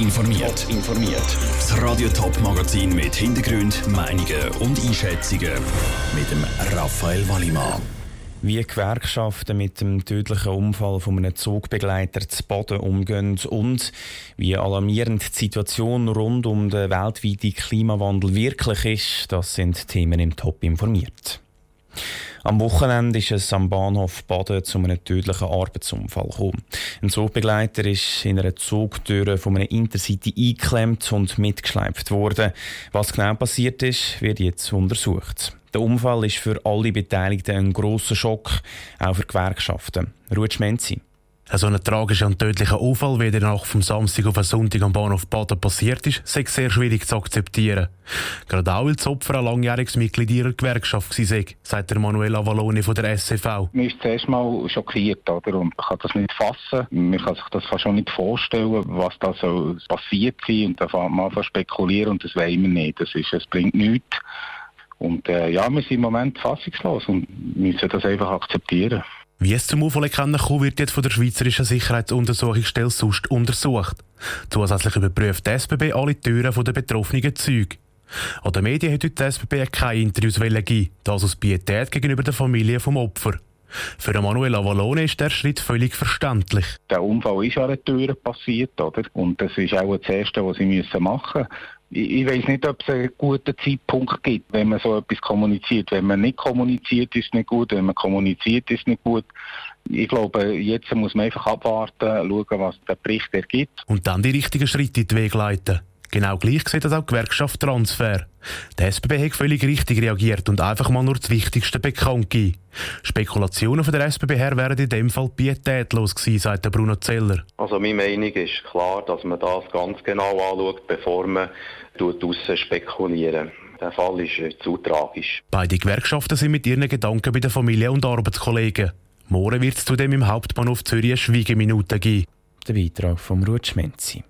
informiert. informiert. Das Radio Top Magazin mit Hintergrund, Meinungen und Einschätzungen mit dem Raphael Wallimann. Wie Gewerkschaften mit dem tödlichen Unfall von einem Zugbegleiter zu Boden umgehen und wie alarmierend die Situation rund um den weltweiten Klimawandel wirklich ist, das sind Themen im Top informiert. Am Wochenende ist es am Bahnhof Baden zu einem tödlichen Arbeitsunfall gekommen. Ein Zugbegleiter ist in einer Zugtür von einem Intercity eingeklemmt und mitgeschleift worden. Was genau passiert ist, wird jetzt untersucht. Der Unfall ist für alle Beteiligten ein grosser Schock, auch für Gewerkschaften. Ruth Schmenzi. So ein tragischer und tödlicher Unfall, wie der Nacht vom Samstag auf den Sonntag am Bahnhof Baden passiert ist, sei sehr schwierig zu akzeptieren. Gerade auch, weil das Opfer ein langjähriges Mitglied ihrer Gewerkschaft war, sagt der Manuel Avaloni von der SCV. Man ist zuerst mal schockiert, oder? Und man kann das nicht fassen. Man kann sich das schon nicht vorstellen, was da so passiert ist. Und da fängt man an spekulieren und das wollen wir nicht. Das ist, es bringt nichts. Und äh, ja, wir sind im Moment fassungslos und müssen das einfach akzeptieren. Wie es zum Unfall kommen wird jetzt von der Schweizerischen Sicherheitsuntersuchungsstelle SUST untersucht. Zusätzlich überprüft die SBB alle Türen der betroffenen Züge. An den Medien hat heute die SBB keine Interviews gegeben, das aus Pietät gegenüber der Familie vom Opfer. Für Manuel Avalone ist der Schritt völlig verständlich. Der Unfall ist an der Tür passiert, oder? Und das ist auch das Erste, was sie machen müssen ich, weiß nicht, ob es einen guten Zeitpunkt gibt, wenn man so etwas kommuniziert. Wenn man nicht kommuniziert, ist es nicht gut. Wenn man kommuniziert, ist es nicht gut. Ich glaube, jetzt muss man einfach abwarten, schauen, was der Bericht ergibt. Und dann die richtigen Schritte in den Weg leiten. Genau gleich sieht das auch die Gewerkschaft Transfer. Der SBB hat völlig richtig reagiert und einfach mal nur das Wichtigste bekannt gegeben. Spekulationen von der SBB her wären in dem Fall pietätlos gewesen, sagt Bruno Zeller. Also meine Meinung ist klar, dass man das ganz genau anschaut, bevor man draussen spekulieren. Der Fall ist äh, zu tragisch. Beide Gewerkschaften sind mit ihren Gedanken bei der Familie und Arbeitskollegen. Morgen wird es zudem im Hauptbahnhof Zürich eine Schweigeminute geben. Der Beitrag von Ruth Schmenzi.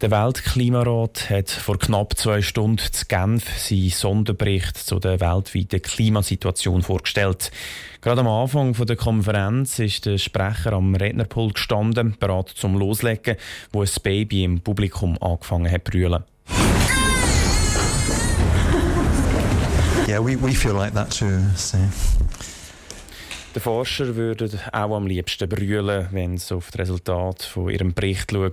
Der Weltklimarat hat vor knapp zwei Stunden zu Genf seinen Sonderbericht zu der weltweiten Klimasituation vorgestellt. Gerade am Anfang der Konferenz ist der Sprecher am Rednerpult gestanden, bereit zum Loslegen, wo ein Baby im Publikum angefangen hat zu brüllen. Yeah, we, we feel like that too. So. Die Forscher würden auch am liebsten brüllen, wenn sie auf das Resultat von ihrem Bericht schauen,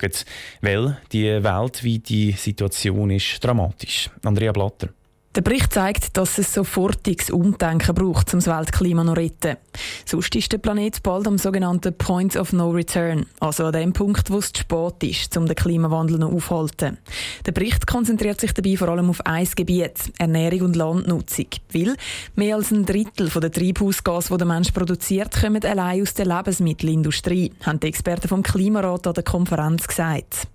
weil die weltweite Situation ist dramatisch. Andrea Blatter. Der Bericht zeigt, dass es sofortiges Umdenken braucht, um das Weltklima zu retten. Sonst ist der Planet bald am sogenannten Point of No Return, also an dem Punkt, wo es zu spät ist, um den Klimawandel noch aufzuhalten. Der Bericht konzentriert sich dabei vor allem auf ein Gebiet, Ernährung und Landnutzung. Weil mehr als ein Drittel der Treibhausgas, die der Mensch produziert, kommen allein aus der Lebensmittelindustrie, haben die Experten vom Klimarat an der Konferenz gesagt.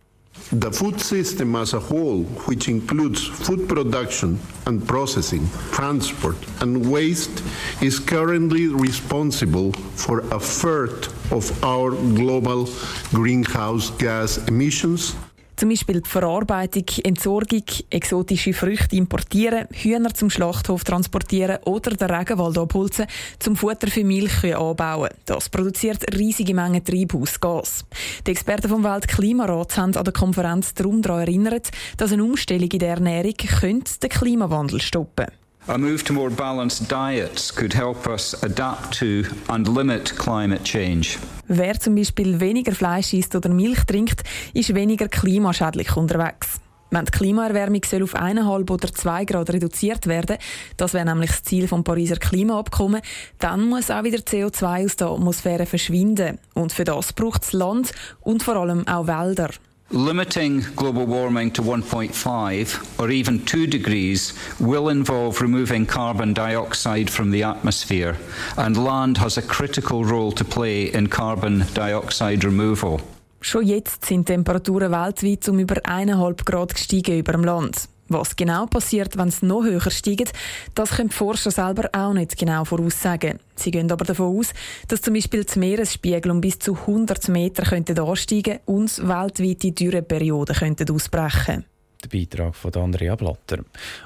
The food system as a whole, which includes food production and processing, transport and waste, is currently responsible for a third of our global greenhouse gas emissions zum Beispiel die Verarbeitung, Entsorgung, exotische Früchte importieren, Hühner zum Schlachthof transportieren oder den Regenwald abholzen, zum Futter für Milchkühe anbauen. Das produziert riesige Mengen Treibhausgas. Die Experten vom Weltklimarat haben an der Konferenz darum daran erinnert, dass eine Umstellung in der Ernährung den Klimawandel stoppen könnte. A move to more balanced diets could help us adapt to and limit climate change. Wer zum Beispiel weniger Fleisch isst oder Milch trinkt, ist weniger klimaschädlich unterwegs. Wenn die Klimaerwärmung soll auf 1,5 oder 2 Grad reduziert werden, das wäre nämlich das Ziel vom Pariser Klimaabkommen, dann muss auch wieder CO2 aus der Atmosphäre verschwinden. Und für das braucht es Land und vor allem auch Wälder. Limiting global warming to 1.5 or even 2 degrees will involve removing carbon dioxide from the atmosphere, and land has a critical role to play in carbon dioxide removal. Schon jetzt sind Temperaturen weltweit um über 1,5 Grad gestiegen über dem Land. Was genau passiert, wenn es noch höher steigt, das können die Forscher selber auch nicht genau voraussagen. Sie gehen aber davon aus, dass zum Beispiel die Meeresspiegel um bis zu 100 Meter könnten ansteigen und weltweite Dürreperioden könnten ausbrechen der Beitrag von Andrea Blatter.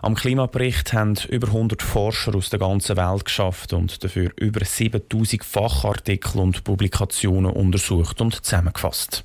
Am Klimabericht haben über 100 Forscher aus der ganzen Welt geschafft und dafür über 7000 Fachartikel und Publikationen untersucht und zusammengefasst.